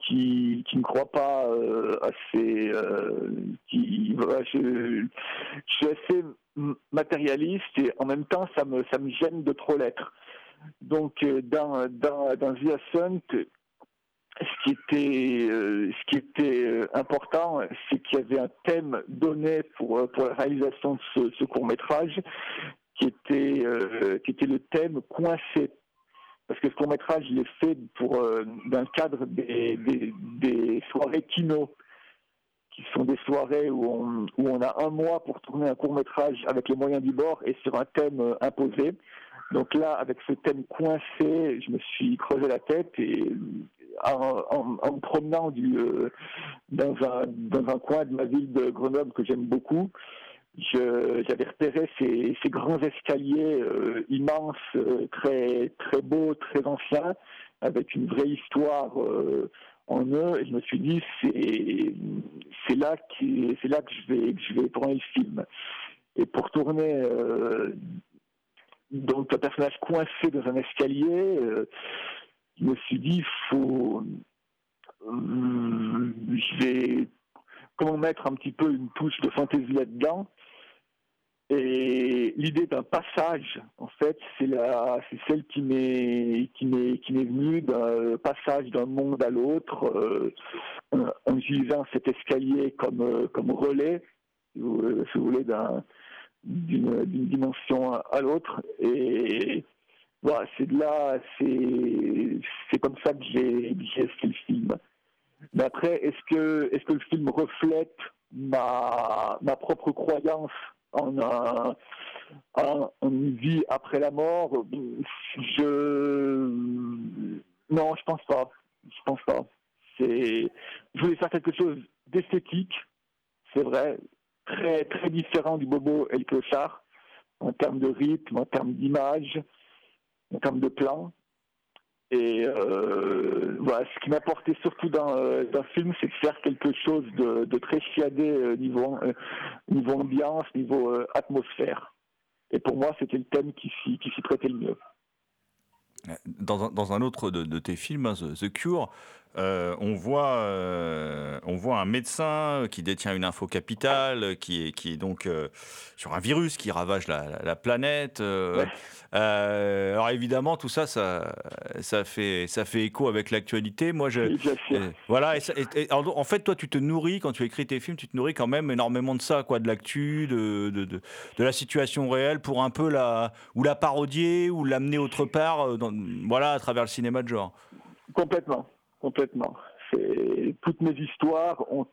qui, qui ne croit pas euh, assez euh, je, suis assez matérialiste et en même temps ça me ça me gêne de trop l'être. Donc dans dans dans The Ascent ce qui était ce qui était important c'est qu'il y avait un thème donné pour pour la réalisation de ce, ce court métrage qui était, euh, qui était le thème coincé. Parce que ce court métrage, il est fait pour, euh, dans le cadre des, des, soirées kino, qui sont des soirées où on, où on a un mois pour tourner un court métrage avec les moyens du bord et sur un thème euh, imposé. Donc là, avec ce thème coincé, je me suis creusé la tête et en, me promenant dans, un, dans un coin de ma ville de Grenoble que j'aime beaucoup, j'avais repéré ces, grands escaliers euh, immenses, euh, très, très beaux, très anciens, avec une vraie histoire en eux, et je me suis dit, c'est là, là que je vais, que je vais tourner le film. Et pour tourner donc un personnage coincé dans un escalier, je me suis dit, faut, euh, je comment mettre un petit peu une touche de fantaisie là-dedans. Et l'idée d'un passage, en fait, c'est c'est celle qui m'est, qui m'est, venue d'un passage d'un monde à l'autre, euh, en utilisant cet escalier comme, euh, comme relais, si vous, voulez, d'un, d'une, dimension à l'autre. Et voilà, c'est de là, c'est, c'est comme ça que j'ai, j'ai fait le film. Mais après, est-ce que, est-ce que le film reflète ma, ma propre croyance en, un, en, une vie après la mort? Je non, je pense pas. Je pense pas. Je voulais faire quelque chose d'esthétique, c'est vrai, très très différent du Bobo et le Clochard en termes de rythme, en termes d'image en termes de plan. Et euh, voilà, ce qui m'a porté surtout dans, euh, film, c'est de faire quelque chose de, très chiadé euh, niveau, niveau ambiance, niveau atmosphère. Et pour moi, c'était le thème qui s'y prêtait le mieux. Dans un, autre de, de tes films, hein, The Cure, euh, on, voit, euh, on voit un médecin qui détient une info capitale, qui est, qui est donc euh, sur un virus qui ravage la, planète. alors évidemment, tout ça, ça, ça, fait, ça fait écho avec l'actualité. Moi, je, voilà. en fait, toi, tu te nourris quand tu écris tes films, tu te nourris quand même énormément de ça, quoi, de l'actu, de, de, de, la situation réelle, pour un peu la ou la parodier ou l'amener autre part, dans, voilà, à travers le cinéma de genre. Complètement complètement. Toutes mes histoires ont,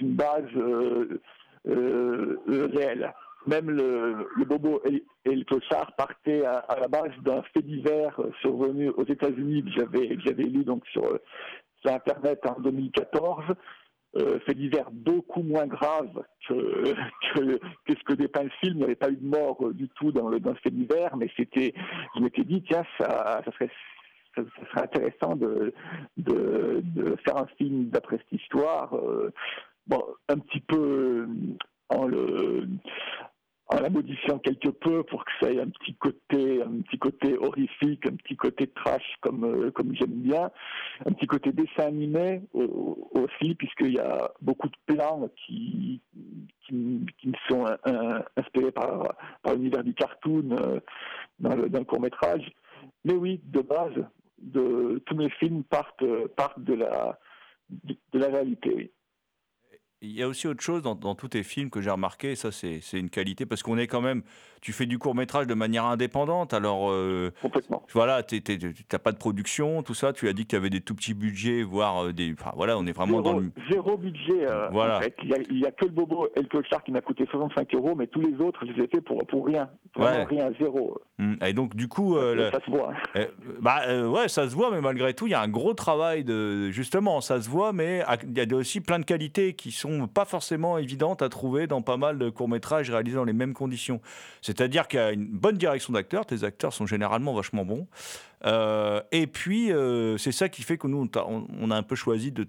une base euh, euh, réelle. Même le, Bobo et, le Clochard partaient à, la base d'un fait divers survenu aux États-Unis que j'avais, lu donc sur, Internet en 2014. Euh, fait divers beaucoup moins grave que, ce que dépeint le film. Il n'y avait pas eu de mort du tout dans le, le fait divers, mais c'était, je m'étais dit, tiens, ça, ça serait ce serait intéressant de, de, faire un film d'après cette histoire, euh, bon, un petit peu en le en la modifiant quelque peu pour que ça ait un petit côté, un petit côté horrifique, un petit côté trash comme euh, comme j'aime bien, un petit côté dessin animé aussi puisqu'il y a beaucoup de plans qui qui, sont inspirés par par l'univers du cartoon euh, dans le, dans le court métrage. Mais oui, de base, de tous mes films partent, partent de, la, de, la réalité. Il y a aussi autre chose dans, dans tous tes films que j'ai remarqué, ça c'est une qualité, parce qu'on est quand même, tu fais du court métrage de manière indépendante, alors euh, Complètement. voilà, tu n'as pas de production, tout ça, tu as dit que tu avais des tout petits budgets, voire euh, des... Enfin voilà, on est vraiment dans le... Zéro budget, euh, voilà. en fait. Il n'y a, que le Bobo et le Clochard qui m'a coûté 65 euros, mais tous les autres, je les ai fait pour, pour rien, vraiment rien, zéro. Hum, et donc du coup... Ça se voit. bah ouais, ça se voit, mais malgré tout, il y a un gros travail de... Justement, ça se voit, mais il y a aussi plein de qualités qui sont pas forcément évidentes à trouver dans pas mal de courts-métrages réalisés dans les mêmes conditions. C'est-à-dire qu'il y a une bonne direction d'acteurs, tes acteurs sont généralement vachement bons. Euh, et puis, euh, c'est ça qui fait que nous, on, a un peu choisi de,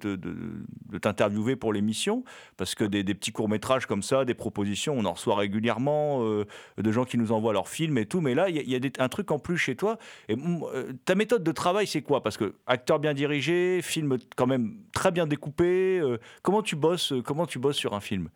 t'interviewer pour l'émission, parce que des, petits courts-métrages comme ça, des propositions, on en reçoit régulièrement, euh, de gens qui nous envoient leurs films et tout, mais là, il y a, un truc en plus chez toi. Ta méthode de travail, c'est quoi? Parce que acteur bien dirigé, film quand même très bien découpé, comment tu bosses, comment tu bosses sur un film?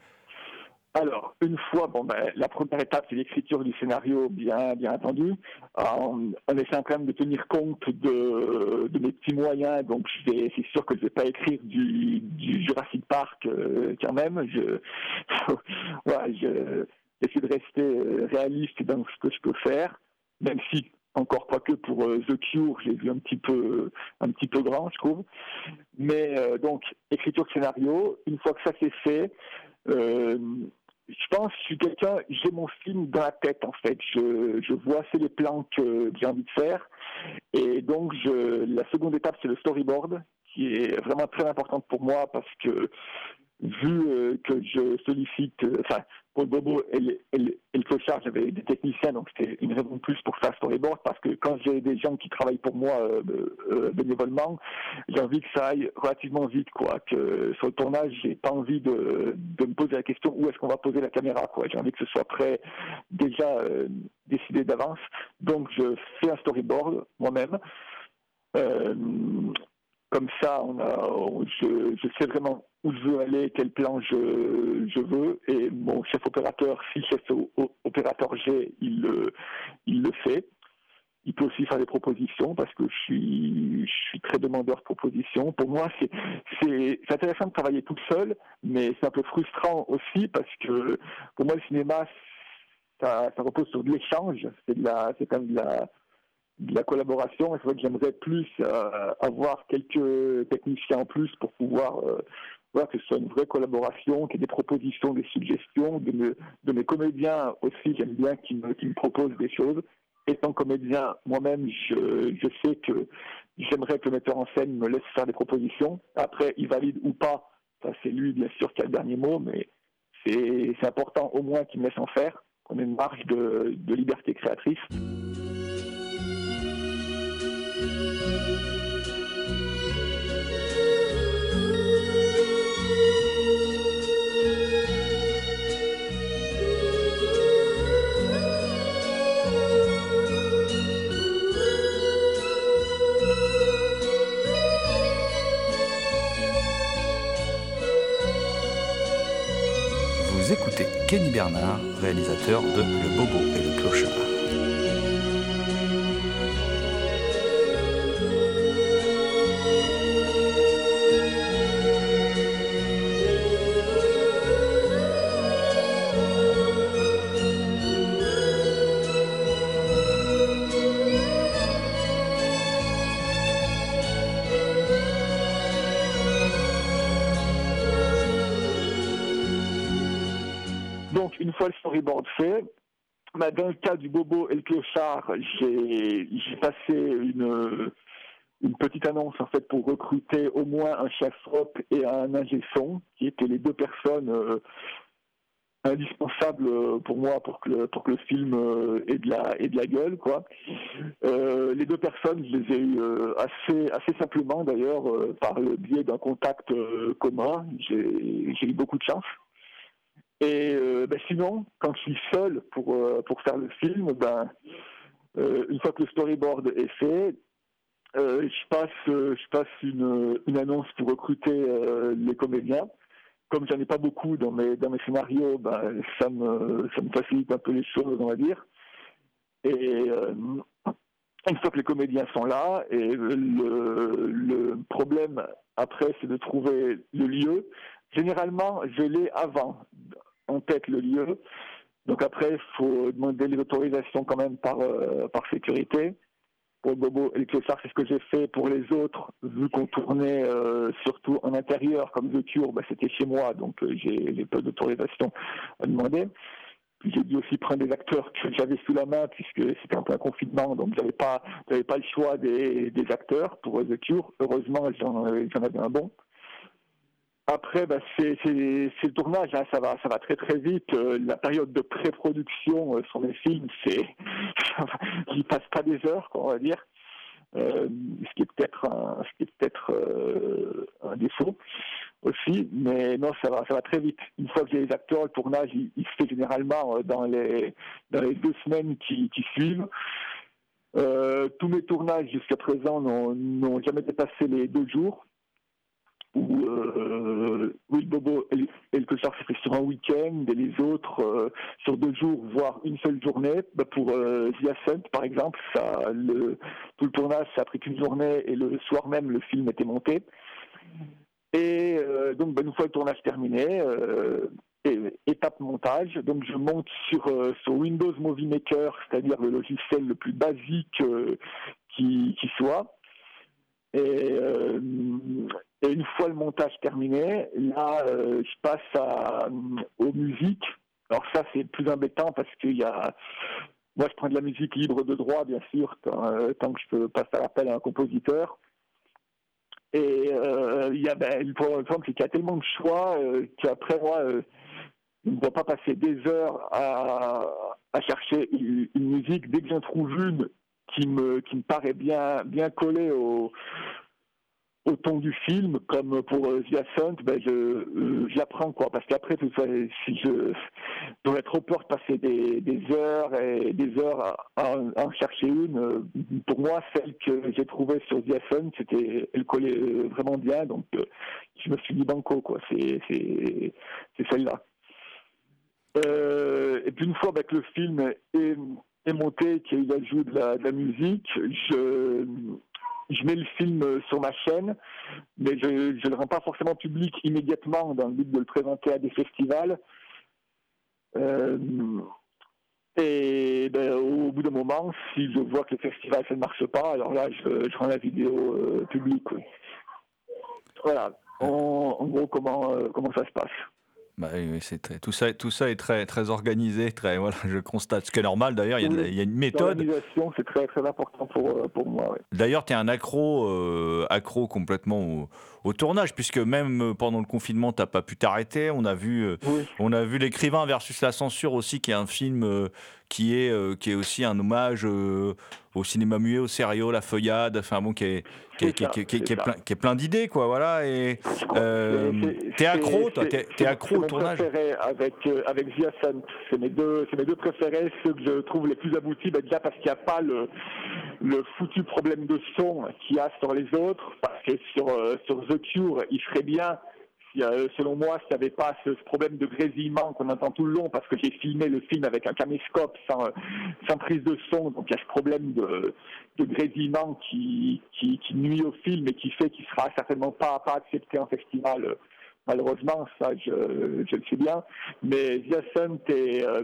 Alors, une fois, bon, ben, la première étape, c'est l'écriture du scénario, bien, bien entendu, en, essayant quand même de tenir compte de, mes petits moyens. Donc, c'est sûr que je vais pas écrire du, du Jurassic Park euh, quand même. Je, ouais, je j'essaie de rester euh, réaliste dans ce que je peux faire, même si encore pas que pour euh, The Cure, j'ai vu un petit peu un petit peu grand, je trouve. Mais donc écriture de scénario, une fois que ça c'est fait, euh, je pense que je suis quelqu'un, j'ai mon film dans la tête en fait. Je, vois assez les plans que j'ai envie de faire. Et donc la seconde étape c'est le storyboard qui est vraiment très importante pour moi parce que vu euh, que je sollicite, enfin, pour Bobo et le, et le clochard, j'avais des techniciens, donc c'était une raison de plus pour faire storyboard, parce que quand j'ai des gens qui travaillent pour moi euh, bénévolement, j'ai envie que ça aille relativement vite, quoi. Que sur le tournage, j'ai pas envie de, me poser la question où est-ce qu'on va poser la caméra, quoi. J'ai envie que ce soit prêt, déjà décidé d'avance. Donc je fais un storyboard moi-même. Euh, comme ça, on a, je, sais vraiment où je veux aller, quel plan je, veux. Et mon chef opérateur, si chef opérateur j'ai, il il le fait. Il peut aussi faire des propositions parce que je suis, je suis très demandeur de propositions. Pour moi, c'est, c'est, intéressant de travailler toute seule, mais c'est un peu frustrant aussi parce que pour moi, le cinéma, ça, repose sur de l'échange. C'est de la, c'est comme de la, de la collaboration. C'est vrai que j'aimerais plus euh, avoir quelques techniciens en plus pour pouvoir euh, voir que ce soit une vraie collaboration, qu'il y ait des propositions, des suggestions. De, mes comédiens aussi, j'aime bien qu'ils me, proposent des choses. Étant comédien, moi-même, je, sais que j'aimerais que le metteur en scène me laisse faire des propositions. Après, il valide ou pas, ça c'est lui bien sûr qui a le dernier mot, mais c'est important au moins qu'il me laisse en faire, qu'on ait une marge de liberté créatrice. Écoutez Kenny Bernard, réalisateur de Le Bobo et le Clochard. Le storyboard fait, bah, dans le cas du Bobo et le Clochard, j'ai passé une, une petite annonce en pour recruter au moins un chef rock et un ingé qui étaient les deux personnes euh, indispensables pour moi pour que le, film euh, ait de la gueule. Euh, les deux personnes, je les ai eues assez assez simplement d'ailleurs par le biais d'un contact commun. J'ai eu beaucoup de chance. Et euh, ben sinon, quand je suis seul pour, euh, pour faire le film, ben, euh, une fois que le storyboard est fait, je passe, je passe une, une, annonce pour recruter les comédiens. Comme j'en ai pas beaucoup dans mes, dans mes scénarios, ben, ça, me, ça me facilite un peu les choses, on va dire. Et une fois que les comédiens sont là, et le, le problème après, c'est de trouver le lieu. Généralement, je l'ai avant tête le lieu. Donc après, il faut demander les autorisations quand même par, euh, par sécurité. Pour Bobo et le c'est ce que j'ai fait. Pour les autres, vu qu'on tournait euh, surtout en intérieur, comme The Cure, bah, c'était chez moi, donc euh, j'ai pas d'autorisation à demander. J'ai dû aussi prendre des acteurs que j'avais sous la main, puisque c'était un peu un confinement, donc j'avais pas, pas le choix des, des acteurs pour The Cure. Heureusement, j'en avais un bon. Après, bah, c'est le tournage, hein, ça va, ça va très très vite. Euh, la période de pré-production euh, sur les films, c'est, il passe pas des heures, quoi, on va dire. Euh, ce qui est peut-être un, défaut aussi, mais non, ça va, très vite. Une fois que j'ai les acteurs, le tournage, il, se fait généralement dans les dans les deux semaines qui, qui suivent. tous mes tournages jusqu'à présent n'ont jamais dépassé les deux jours où euh, Will Bobo et, le Cochard s'est fait sur un week-end et les autres euh, sur deux jours, voire une seule journée. Bah pour euh, The Ascent, par exemple, tout le tournage, ça a pris qu'une journée et le soir même, le film était monté. Et euh, donc, bah, une fois le tournage terminé, euh, étape montage. Donc, je monte sur, Windows Movie Maker, c'est-à-dire le logiciel le plus basique qui, soit. Et, une fois le montage terminé, là, euh, je passe à, aux musiques Alors ça, c'est plus embêtant parce qu'il y a... Moi, je prends de la musique libre de droit, bien sûr, tant, euh, que je peux passer à l'appel à un compositeur. Et euh, il y a, ben, le problème, y a tellement de choix euh, qu'après, moi, euh, je ne dois pas passer des heures à, à chercher une, une musique. Dès que j'en trouve une qui me, qui me paraît bien, bien collée au, au ton du film, comme pour euh, The Ascent, ben je, euh, je la prends, quoi. Parce qu'après, tout ça, si je j'aurais trop peur de passer des, des heures et des heures à, en- chercher une. euh, Pour moi, celle que j'ai trouvée sur The Ascent, c'était, elle collait euh, vraiment bien, donc euh, je me suis dit banco, quoi. C'est, c'est, c'est celle-là. Et puis une fois ben, que le film est, est monté, qu'il ajoute de la, de la musique, je, je mets le film sur ma chaîne, mais je ne le rends pas forcément public immédiatement dans le but de le présenter à des festivals. Euh, et ben, au bout d'un moment, si je vois que le festival ça ne marche pas, alors là, je, rends la vidéo euh, publique. Voilà. En, gros, comment, euh, comment ça se passe. Bah oui, oui, c'est très- tout ça, tout ça est très, très organisé, très, voilà, je constate. Ce qui est normal d'ailleurs, il y a de la- il y, a une méthode. L'organisation, c'est très, très important pour, euh, pour moi. ouais. D'ailleurs, tu es un accro, euh, accro complètement au, au tournage, puisque même euh, pendant le confinement, tu n'as pas pu t'arrêter. On a vu, euh, on a vu l'écrivain versus la censure aussi, qui est un film euh, qui, est, euh, qui est aussi un hommage euh, au cinéma muet, au sérieux, la feuillade, enfin bon, qui est, qui est, qui est- qui est- qui est- qui est C'est ça, plein, qui est plein d'idées, quoi. Voilà. Et euh, t'es accro, toi, t'es, accro au tournage. avec, avec. C'est mes, deux, c'est mes deux préférés, ceux que je trouve les plus aboutis, ben déjà parce qu'il n'y a pas le, le foutu problème de son qu'il y a sur les autres, parce que sur, sur The Cure, il ferait bien, euh, selon moi, s'il n'y avait pas ce, problème de grésillement qu'on entend tout le long, parce que j'ai filmé le film avec un caméscope sans, prise de son, donc il y a ce problème de, grésillement qui, nuit au film et qui fait qu'il sera certainement pas, pas accepté en festival. Malheureusement, ça, je, le sais bien. Mais Ascent et, euh,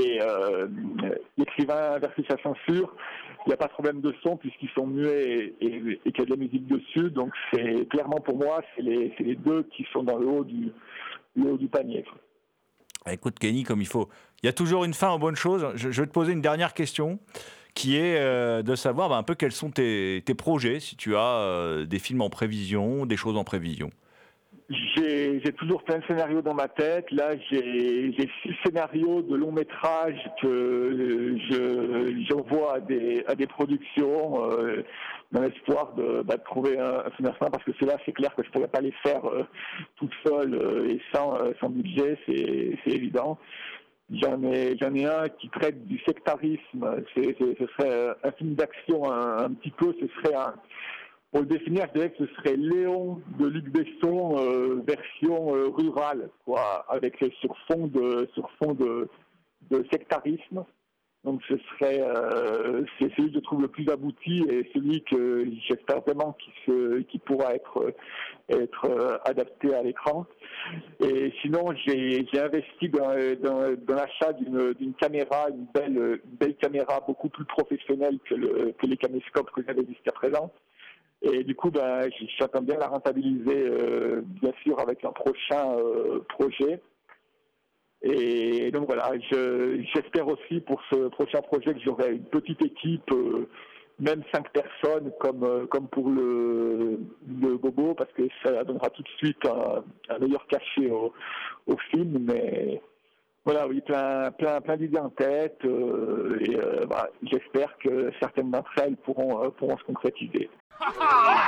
et euh, l'écrivain versus la censure, il n'y a pas de problème de son puisqu'ils sont muets et, qu'il y a de la musique dessus. Donc, clairement pour moi, c'est les, deux qui sont dans le haut du, panier. quoi. Ah, Écoute, Kenny, comme il faut. Il y a toujours une fin aux bonnes choses. Je, vais te poser une dernière question qui est euh, de savoir bah, un peu quels sont tes, tes projets, si tu as euh, des films en prévision, des choses en prévision. J'ai toujours plein de scénarios dans ma tête. Là, j'ai six scénarios de long métrage que je j'envoie à des à des productions euh, dans l'espoir de, bah, de trouver un, un financement parce que ceux-là, c'est clair que je pourrais pas les faire euh, toute seule euh, et sans euh, sans budget, c'est évident. J'en ai, ai un qui traite du sectarisme. C'est, c'est- ce serait un film d'action un, un petit peu. Ce serait un, pour le définir, je dirais que ce serait Léon de Luc Besson euh, version euh, rurale, quoi, avec sur fond de sur de, de sectarisme. Donc ce serait euh, c'est celui que je trouve le plus abouti et celui que j'espère vraiment qui se pourra être euh, être euh, adapté à l'écran. Et sinon j'ai investi dans, dans, dans l'achat d'une caméra, une belle belle caméra beaucoup plus professionnelle que le que les caméscopes que j'avais jusqu'à présent. Et du coup, j- j'attends bien la rentabiliser, euh, bien sûr, avec un prochain euh, projet. Et donc voilà, je- j'espère aussi pour ce prochain projet que j'aurai une petite équipe, euh, même cinq personnes, comme, euh, comme pour le, le Bobo, parce que ça donnera tout de suite un, un meilleur cachet au, au film. Mais voilà, oui, plein, plein, plein d'idées en tête. euh, et euh, voilà, j'espère que certaines d'entre elles pourront, pourront se concrétiser. Ha ha!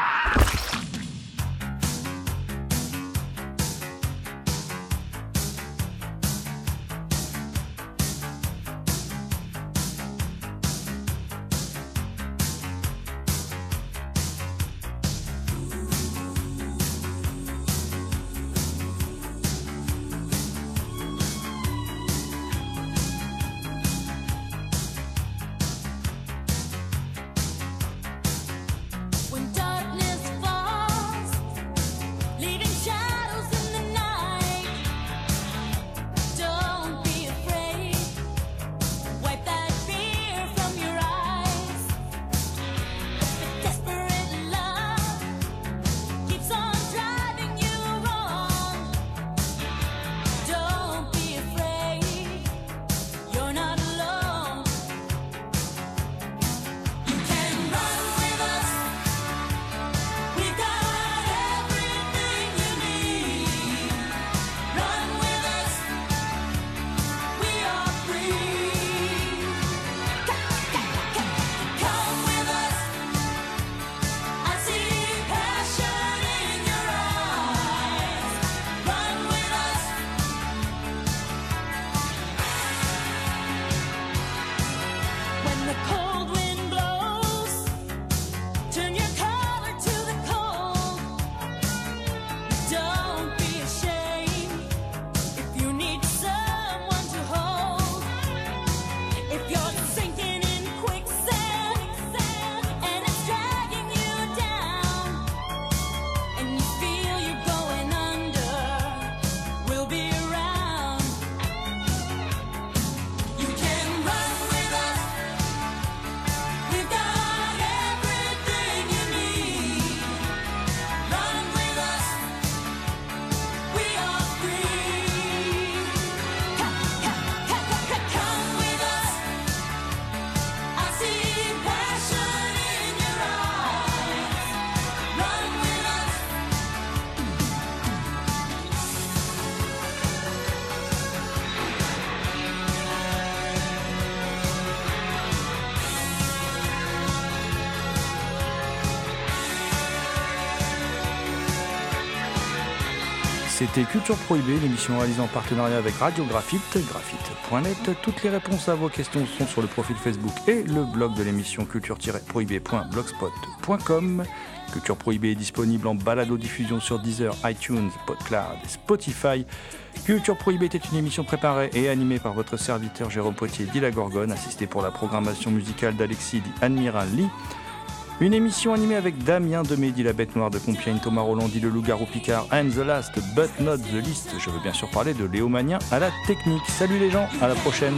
C'était Culture Prohibée, l'émission réalisée en partenariat avec Radio Graphite, graphite.net. Toutes les réponses à vos questions sont sur le profil Facebook et le blog de l'émission culture-prohibée.blogspot.com. Culture Prohibée est disponible en balado-diffusion sur Deezer, iTunes, PodCloud et Spotify. Culture Prohibée était une émission préparée et animée par votre serviteur Jérôme Poitier dit Gorgone, assisté pour la programmation musicale d'Alexis dit Admiral Lee. Une émission animée avec Damien Demedi, la bête noire de Compiègne, Thomas Rolandi, le loup-garou Picard, and the last but not the least. Je veux bien sûr parler de Léo Magnien à la technique. Salut les gens, à la prochaine.